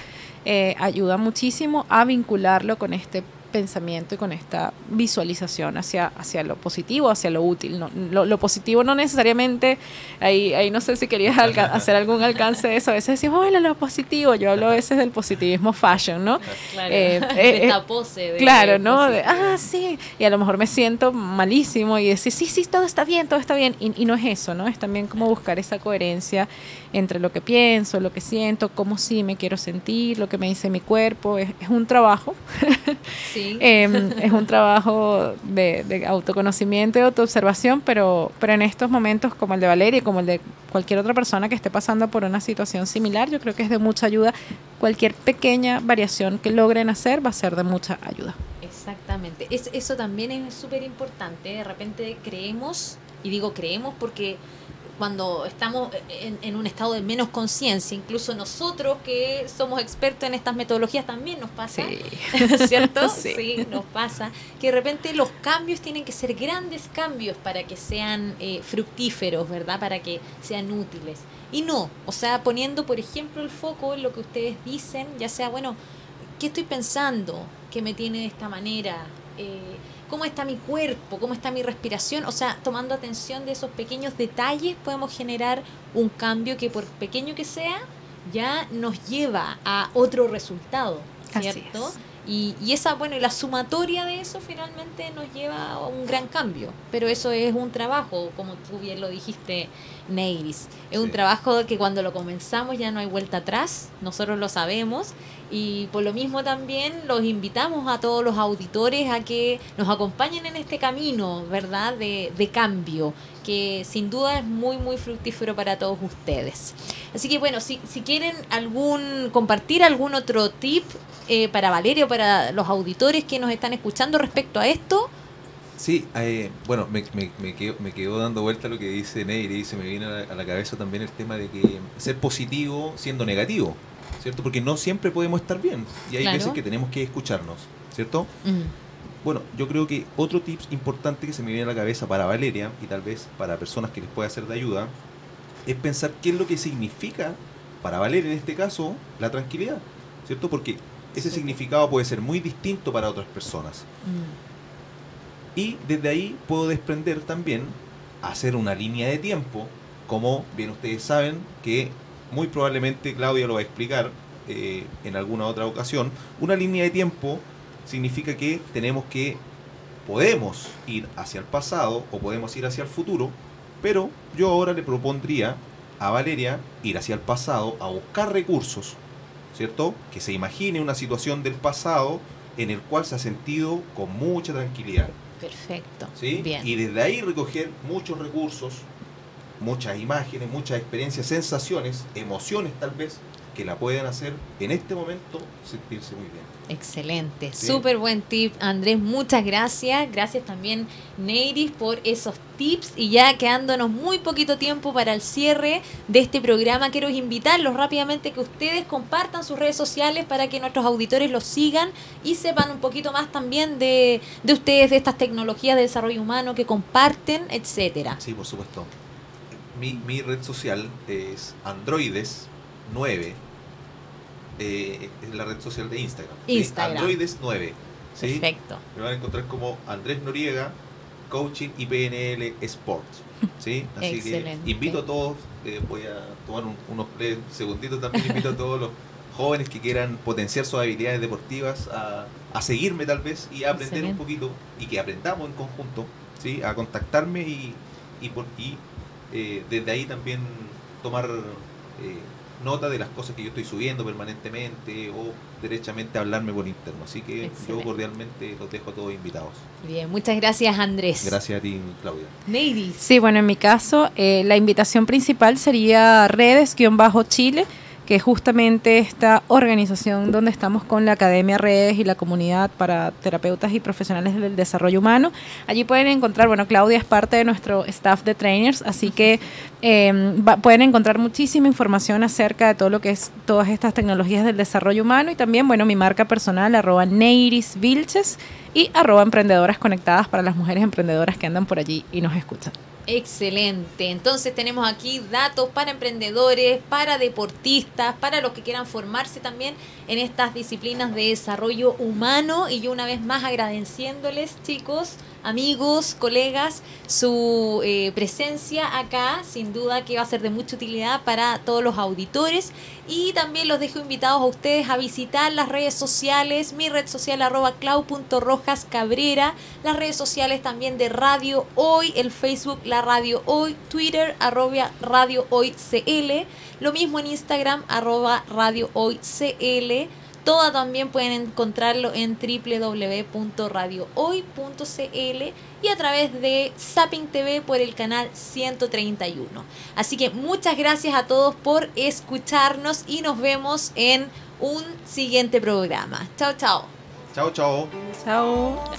eh, ayuda muchísimo a vincularlo con este pensamiento y con esta visualización hacia, hacia lo positivo, hacia lo útil. No, lo, lo positivo no necesariamente, ahí, ahí no sé si querías hacer algún alcance de eso. A veces decimos, hola, lo positivo. Yo hablo a veces del positivismo fashion, ¿no? Claro. Eh, de eh, esta pose. de- Claro, ¿no? De, ah, sí. Y a lo mejor me siento malísimo y decir, sí, sí, todo está bien, todo está bien. Y, y no es eso, ¿no? Es también como buscar esa coherencia entre lo que pienso, lo que siento, cómo sí me quiero sentir, lo que me dice mi cuerpo. Es, es un trabajo, Sí. eh, es un trabajo de, de autoconocimiento y autoobservación, pero, pero en estos momentos como el de Valeria y como el de cualquier otra persona que esté pasando por una situación similar, yo creo que es de mucha ayuda. Cualquier pequeña variación que logren hacer va a ser de mucha ayuda. Exactamente. Es, eso también es súper importante. De repente creemos, y digo creemos porque cuando estamos en, en un estado de menos conciencia, incluso nosotros que somos expertos en estas metodologías también nos pasa, ¿cierto? Sí. nos pasa que de repente los cambios tienen que ser grandes cambios para que sean eh, fructíferos, ¿verdad? Para que sean útiles. Y no, o sea, poniendo, por ejemplo, el foco en lo que ustedes dicen, ya sea, bueno, ¿qué estoy pensando que me tiene de esta manera? Eh, ¿Cómo está mi cuerpo? ¿Cómo está mi respiración? O sea, tomando atención de esos pequeños detalles podemos generar un cambio que por pequeño que sea, ya nos lleva a otro resultado, ¿cierto? Y, y esa, bueno, y la sumatoria de eso finalmente nos lleva a un gran cambio. Pero eso es un trabajo, como tú bien lo dijiste, Neiris. Es un trabajo que cuando lo comenzamos ya no hay vuelta atrás, nosotros lo sabemos. Y por lo mismo también los invitamos a todos los auditores a que nos acompañen en este camino, ¿verdad? De, de cambio, que sin duda es muy, muy fructífero para todos ustedes. Así que bueno, si, si quieren algún compartir algún otro tip eh, para Valerio, para los auditores que nos están escuchando respecto a esto, Sí, eh, bueno, me, me, me, quedo, me quedó dando vuelta lo que dice Neyri y se me viene a la, a la cabeza también el tema de que ser positivo siendo negativo, ¿cierto? Porque no siempre podemos estar bien y hay Claro. veces que tenemos que escucharnos, ¿cierto? mm, Bueno, yo creo que otro tip importante que se me viene a la cabeza para Valeria y tal vez para personas que les pueda ser de ayuda es pensar qué es lo que significa para Valeria en este caso la tranquilidad, ¿cierto? Porque ese Sí. significado puede ser muy distinto para otras personas. mm, Y desde ahí puedo desprender también hacer una línea de tiempo, como bien ustedes saben, que muy probablemente Claudia lo va a explicar eh, en alguna otra ocasión. Una línea de tiempo significa que tenemos que, podemos ir hacia el pasado o podemos ir hacia el futuro, pero yo ahora le propondría a Valeria ir hacia el pasado a buscar recursos, ¿cierto? Que se imagine una situación del pasado en el cual se ha sentido con mucha tranquilidad. Perfecto. ¿sí? Bien. Y desde ahí recoger muchos recursos, muchas imágenes, muchas experiencias, sensaciones, emociones tal vez, que la pueden hacer en este momento sentirse muy bien. Excelente, súper buen tip, Andrés. Muchas gracias. Gracias también, Neiris, por esos tips. Y ya quedándonos muy poquito tiempo para el cierre de este programa, quiero invitarlos rápidamente que ustedes compartan sus redes sociales para que nuestros auditores los sigan y sepan un poquito más también de, de ustedes, de estas tecnologías de desarrollo humano que comparten, etcétera. Sí, por supuesto. Mi, mi red social es Androides 9. eh, es la red social de Instagram. Instagram. Androides 9. ¿sí? Perfecto. Me van a encontrar como Andrés Noriega, Coaching y PNL Sports. ¿sí? Así Excelente. que invito a todos, eh, voy a tomar un- unos segunditos también, invito a todos los jóvenes que quieran potenciar sus habilidades deportivas a, a seguirme tal vez y a aprender Excelente. un poquito y que aprendamos en conjunto, ¿sí? a contactarme y, y, por, y eh, desde ahí también tomar eh, nota de las cosas que yo estoy subiendo permanentemente o derechamente hablarme por interno. Así que Excelente. yo cordialmente los dejo a todos invitados. Bien, muchas gracias, Andrés. Gracias a ti, Claudia. Neiris. Sí, bueno, en mi caso, eh, la invitación principal sería redes-chile, que justamente esta organización donde estamos con la Academia Redes y la comunidad para terapeutas y profesionales del desarrollo humano. Allí pueden encontrar, bueno, Claudia es parte de nuestro staff de trainers, así que va- pueden encontrar muchísima información acerca de todo lo que es todas estas tecnologías del desarrollo humano y también, bueno, mi marca personal, arroba Neiris Vilches y arroba emprendedoras conectadas para las mujeres emprendedoras que andan por allí y nos escuchan. Excelente. Entonces tenemos aquí datos para emprendedores, para deportistas, para los que quieran formarse también en estas disciplinas de desarrollo humano. Y yo una vez más agradeciéndoles, chicos, amigos, colegas, su eh, presencia acá. Sin duda que va a ser de mucha utilidad para todos los auditores. Y también los dejo invitados a ustedes a visitar las redes sociales, mi red social arroba clau.rojascabrera, las redes sociales también de Radio Hoy, el Facebook La Radio Hoy, Twitter arroba Radio Hoy CL, lo mismo en Instagram arroba Radio Hoy CL. Toda también pueden encontrarlo en www.radiohoy.cl y a través de Zapping TV por el canal 131. Así que muchas gracias a todos por escucharnos y nos vemos en un siguiente programa. Chao, chao. Chao, chao. Chao.